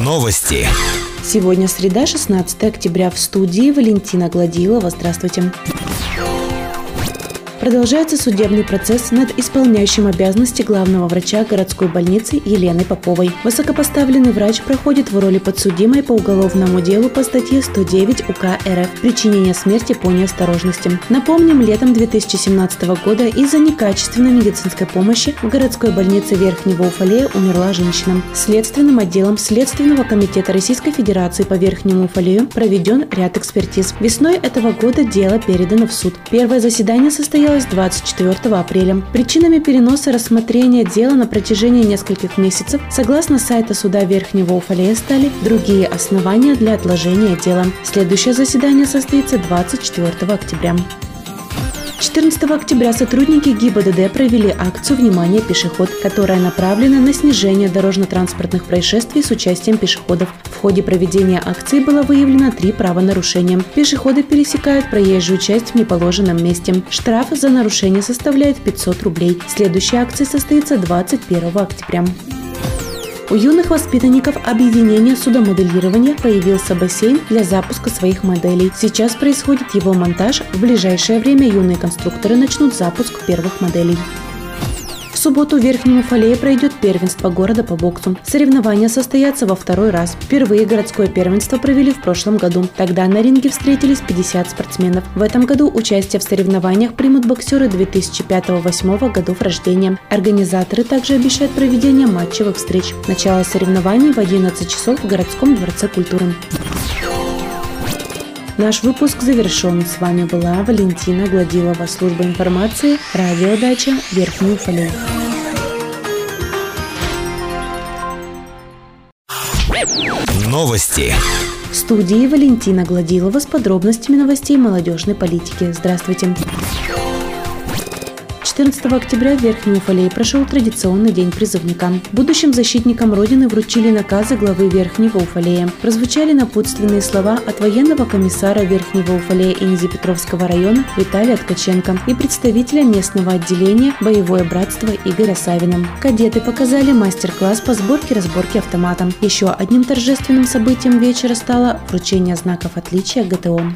Новости. Сегодня среда, 16 октября. В студии Валентина Гладилова. Здравствуйте. Продолжается судебный процесс над исполняющим обязанности главного врача городской больницы Еленой Поповой. Высокопоставленный врач проходит в роли подсудимой по уголовному делу по статье 109 УК РФ «Причинение смерти по неосторожности». Напомним, летом 2017 года из-за некачественной медицинской помощи в городской больнице Верхнего Уфалея умерла женщина. Следственным отделом Следственного комитета Российской Федерации по Верхнему Уфалею проведен ряд экспертиз. Весной этого года дело передано в суд. Первое заседание состоялось состоялась 24 апреля. Причинами переноса рассмотрения дела на протяжении нескольких месяцев, согласно сайта суда Верхнего Уфалея, стали другие основания для отложения дела. Следующее заседание состоится 24 октября. 14 октября сотрудники ГИБДД провели акцию «Внимание, пешеход», которая направлена на снижение дорожно-транспортных происшествий с участием пешеходов. В ходе проведения акции было выявлено три правонарушения. Пешеходы пересекают проезжую часть в неположенном месте. Штраф за нарушение составляет 500 рублей. Следующая акция состоится 21 октября. У юных воспитанников объединения судомоделирования появился бассейн для запуска своих моделей. Сейчас происходит его монтаж. В ближайшее время юные конструкторы начнут запуск первых моделей субботу в Верхнем Уфалее пройдет первенство города по боксу. Соревнования состоятся во второй раз. Впервые городское первенство провели в прошлом году. Тогда на ринге встретились 50 спортсменов. В этом году участие в соревнованиях примут боксеры 2005-2008 годов рождения. Организаторы также обещают проведение матчевых встреч. Начало соревнований в 11 часов в городском дворце культуры. Наш выпуск завершен. С вами была Валентина Гладилова, служба информации, радиодача Верхний Уфалей. Новости. В студии Валентина Гладилова с подробностями новостей молодежной политики. Здравствуйте. 14 октября в Верхнем Уфалее прошел традиционный день призывника. Будущим защитникам Родины вручили наказы главы Верхнего Уфалея. Прозвучали напутственные слова от военного комиссара Верхнего Уфалея Инзи-Петровского района Виталия Ткаченко и представителя местного отделения «Боевое братство» Игоря Савина. Кадеты показали мастер-класс по сборке-разборке автомата. Еще одним торжественным событием вечера стало вручение знаков отличия ГТО.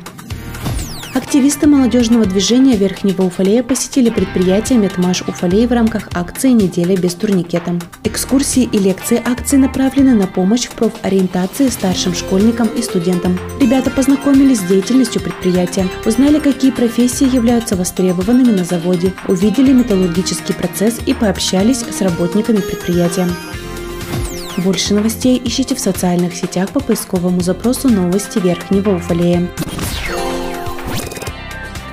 Активисты молодежного движения Верхнего Уфалея посетили предприятие «Метмаш Уфалей» в рамках акции «Неделя без турникета». Экскурсии и лекции акции направлены на помощь в профориентации старшим школьникам и студентам. Ребята познакомились с деятельностью предприятия, узнали, какие профессии являются востребованными на заводе, увидели металлургический процесс и пообщались с работниками предприятия. Больше новостей ищите в социальных сетях по поисковому запросу «Новости Верхнего Уфалея».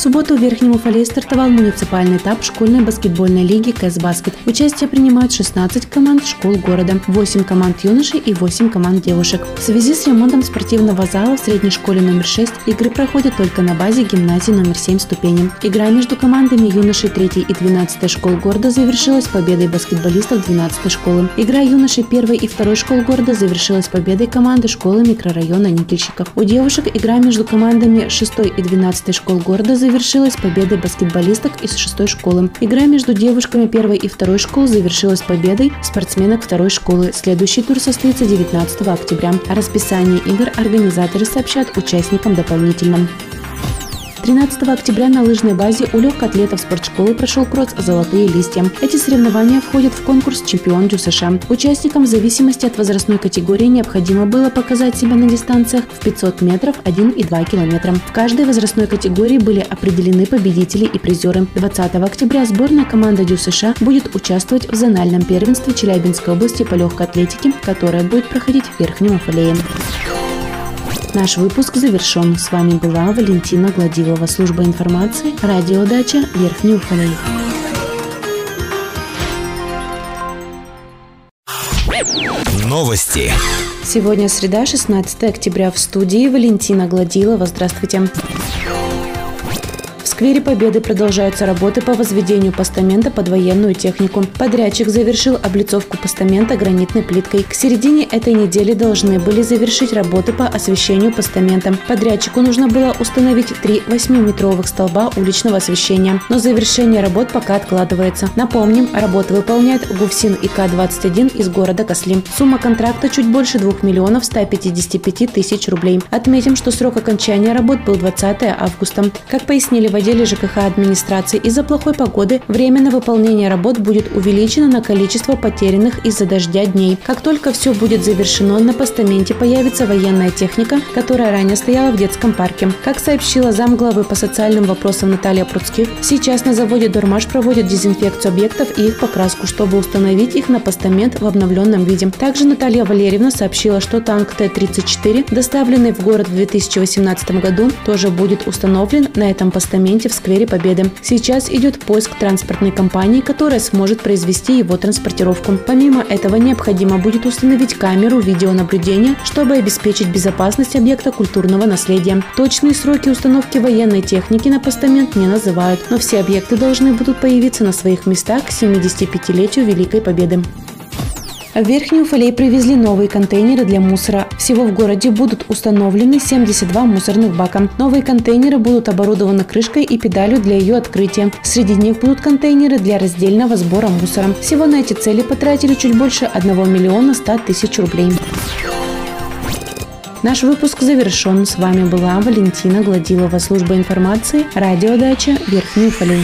субботу в Верхнем Уфале стартовал муниципальный этап школьной баскетбольной лиги КС Баскет. Участие принимают 16 команд школ города, 8 команд юношей и 8 команд девушек. В связи с ремонтом спортивного зала в средней школе номер 6 игры проходят только на базе гимназии номер 7 ступени. Игра между командами юношей 3 и 12 школ города завершилась победой баскетболистов 12 школы. Игра юношей 1 и 2 школ города завершилась победой команды школы микрорайона Никельщиков. У девушек игра между командами 6 и 12 школ города завершилась завершилась победой баскетболисток из шестой школы. Игра между девушками первой и второй школы завершилась победой спортсменок второй школы. Следующий тур состоится 19 октября. О расписании игр организаторы сообщат участникам дополнительно. 13 октября на лыжной базе у легкоатлетов спортшколы прошел кросс «Золотые листья». Эти соревнования входят в конкурс «Чемпион США». Участникам в зависимости от возрастной категории необходимо было показать себя на дистанциях в 500 метров, 1 и 2 километра. В каждой возрастной категории были определены победители и призеры. 20 октября сборная команда Дю США будет участвовать в зональном первенстве Челябинской области по легкой атлетике, которое будет проходить в Верхнем Уфалее. Наш выпуск завершен. С вами была Валентина Гладилова, служба информации, радиодача Верхний Уфалей. Новости. Сегодня среда, 16 октября. В студии Валентина Гладилова. Здравствуйте сквере Победы продолжаются работы по возведению постамента под военную технику. Подрядчик завершил облицовку постамента гранитной плиткой. К середине этой недели должны были завершить работы по освещению постамента. Подрядчику нужно было установить три 8-метровых столба уличного освещения, но завершение работ пока откладывается. Напомним, работы выполняет ГУФСИН ИК-21 из города Кослим. Сумма контракта чуть больше 2 миллионов 155 тысяч рублей. Отметим, что срок окончания работ был 20 августа. Как пояснили в отделе ЖКХ администрации, из-за плохой погоды время на выполнение работ будет увеличено на количество потерянных из-за дождя дней. Как только все будет завершено, на постаменте появится военная техника, которая ранее стояла в детском парке. Как сообщила замглавы по социальным вопросам Наталья Пруцких, сейчас на заводе «Дормаш» проводят дезинфекцию объектов и их покраску, чтобы установить их на постамент в обновленном виде. Также Наталья Валерьевна сообщила, что танк Т-34, доставленный в город в 2018 году, тоже будет установлен на этом постаменте в сквере Победы. Сейчас идет поиск транспортной компании, которая сможет произвести его транспортировку. Помимо этого необходимо будет установить камеру видеонаблюдения, чтобы обеспечить безопасность объекта культурного наследия. Точные сроки установки военной техники на постамент не называют, но все объекты должны будут появиться на своих местах к 75-летию Великой Победы. В Верхнюю Уфалей привезли новые контейнеры для мусора. Всего в городе будут установлены 72 мусорных бака. Новые контейнеры будут оборудованы крышкой и педалью для ее открытия. Среди них будут контейнеры для раздельного сбора мусора. Всего на эти цели потратили чуть больше 1 миллиона 100 тысяч рублей. Наш выпуск завершен. С вами была Валентина Гладилова, служба информации, радиодача Верхний Уфалей.